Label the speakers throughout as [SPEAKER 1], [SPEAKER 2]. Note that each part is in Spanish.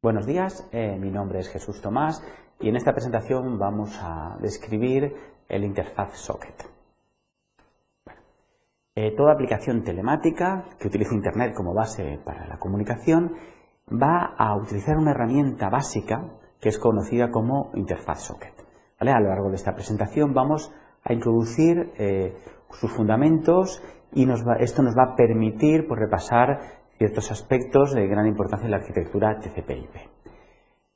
[SPEAKER 1] Buenos días, eh, mi nombre es Jesús Tomás y en esta presentación vamos a describir el interfaz socket. Eh, toda aplicación telemática que utilice Internet como base para la comunicación va a utilizar una herramienta básica que es conocida como interfaz socket. A lo largo de esta presentación vamos a introducir eh, sus fundamentos y esto nos va a permitir pues, repasar ciertos aspectos de gran importancia en la arquitectura TCP/IP.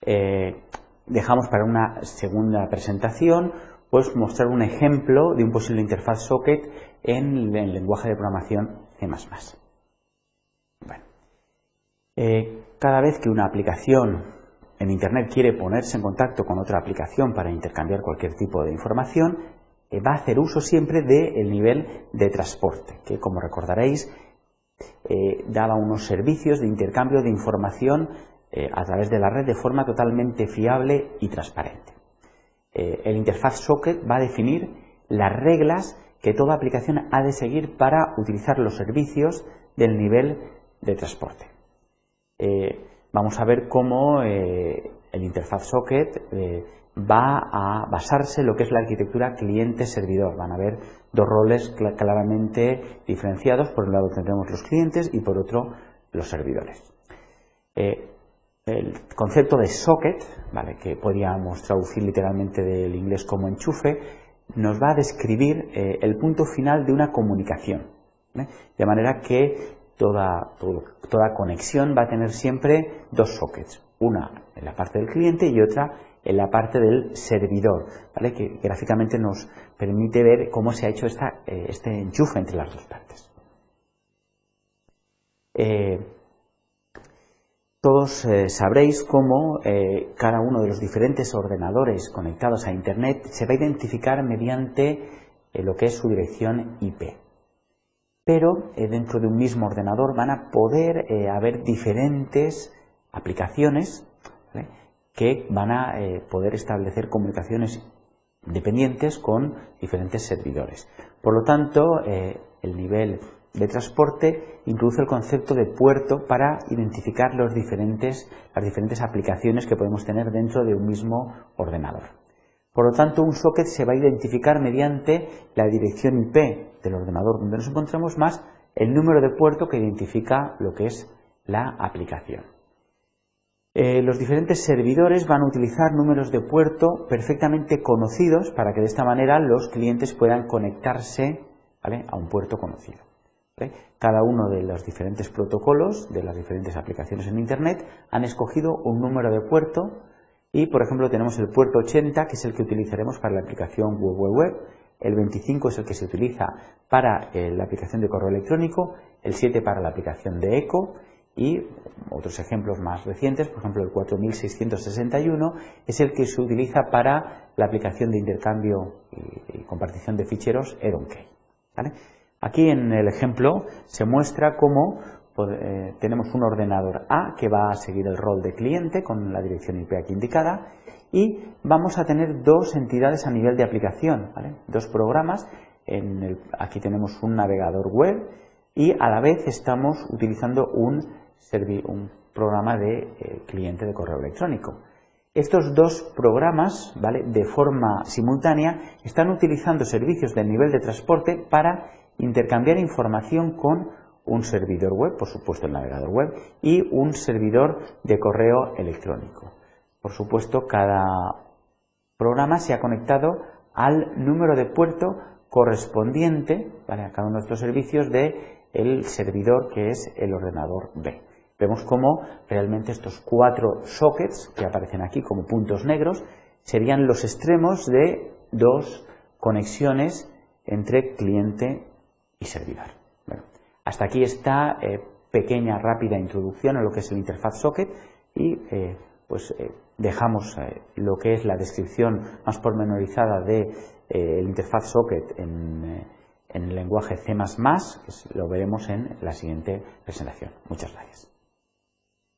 [SPEAKER 1] Eh, dejamos para una segunda presentación pues mostrar un ejemplo de un posible interfaz socket en el lenguaje de programación C++. Bueno, eh, cada vez que una aplicación en Internet quiere ponerse en contacto con otra aplicación para intercambiar cualquier tipo de información, eh, va a hacer uso siempre del nivel de transporte, que como recordaréis eh, daba unos servicios de intercambio de información eh, a través de la red de forma totalmente fiable y transparente. Eh, el interfaz socket va a definir las reglas que toda aplicación ha de seguir para utilizar los servicios del nivel de transporte. vamos a ver cómo el interfaz socket va a basarse en lo que es la arquitectura cliente-servidor. Van a haber dos roles claramente diferenciados. Por un lado tendremos los clientes y por otro los servidores. Eh, el concepto de socket, ¿vale? que podríamos traducir literalmente del inglés como enchufe, nos va a describir eh, el punto final de una comunicación. De manera que toda conexión va a tener siempre dos sockets, una en la parte del cliente y otra en la parte del servidor, ¿vale? que gráficamente nos permite ver cómo se ha hecho eh, este enchufe entre las dos partes. Eh, todos eh, sabréis cómo cada uno de los diferentes ordenadores conectados a Internet se va a identificar mediante lo que es su dirección IP. Pero dentro de un mismo ordenador van a poder haber diferentes aplicaciones que van a eh, poder establecer comunicaciones dependientes con diferentes servidores. Por lo tanto, eh, el nivel de transporte introduce el concepto de puerto para identificar las diferentes aplicaciones que podemos tener dentro de un mismo ordenador. Por lo tanto, un socket se va a identificar mediante la dirección IP del ordenador donde nos encontramos más el número de puerto que identifica lo que es la aplicación. Eh, los diferentes servidores van a utilizar números de puerto perfectamente conocidos para que de esta manera los clientes puedan conectarse a un puerto conocido. Cada uno de los diferentes protocolos de las diferentes aplicaciones en Internet han escogido un número de puerto y, por ejemplo, tenemos el puerto 80, que es el que utilizaremos para la aplicación web, web, web. El 25 es el que se utiliza para eh, la aplicación de correo electrónico, el 7 para la aplicación de eco y otros ejemplos más recientes, por ejemplo el 4661, es el que se utiliza para la aplicación de intercambio y, compartición de ficheros EronKey. Aquí en el ejemplo se muestra cómo eh, tenemos un ordenador A que va a seguir el rol de cliente con la dirección IP aquí indicada y vamos a tener dos entidades a nivel de aplicación, dos programas. aquí tenemos un navegador web y a la vez estamos utilizando un programa de eh, cliente de correo electrónico. Estos dos programas, ¿vale? de forma simultánea, están utilizando servicios del nivel de transporte para intercambiar información con un servidor web, por supuesto el navegador web, y un servidor de correo electrónico. Por supuesto, cada programa se ha conectado al número de puerto correspondiente a cada uno de estos servicios del el servidor que es el ordenador B. Vemos cómo realmente estos cuatro sockets que aparecen aquí como puntos negros serían los extremos de dos conexiones entre cliente y servidor. hasta aquí esta eh, pequeña, rápida introducción a lo que es el interfaz socket y eh, pues eh, dejamos lo que es la descripción más pormenorizada de, interfaz socket en, en el lenguaje C++, que lo veremos en la siguiente presentación. Muchas gracias.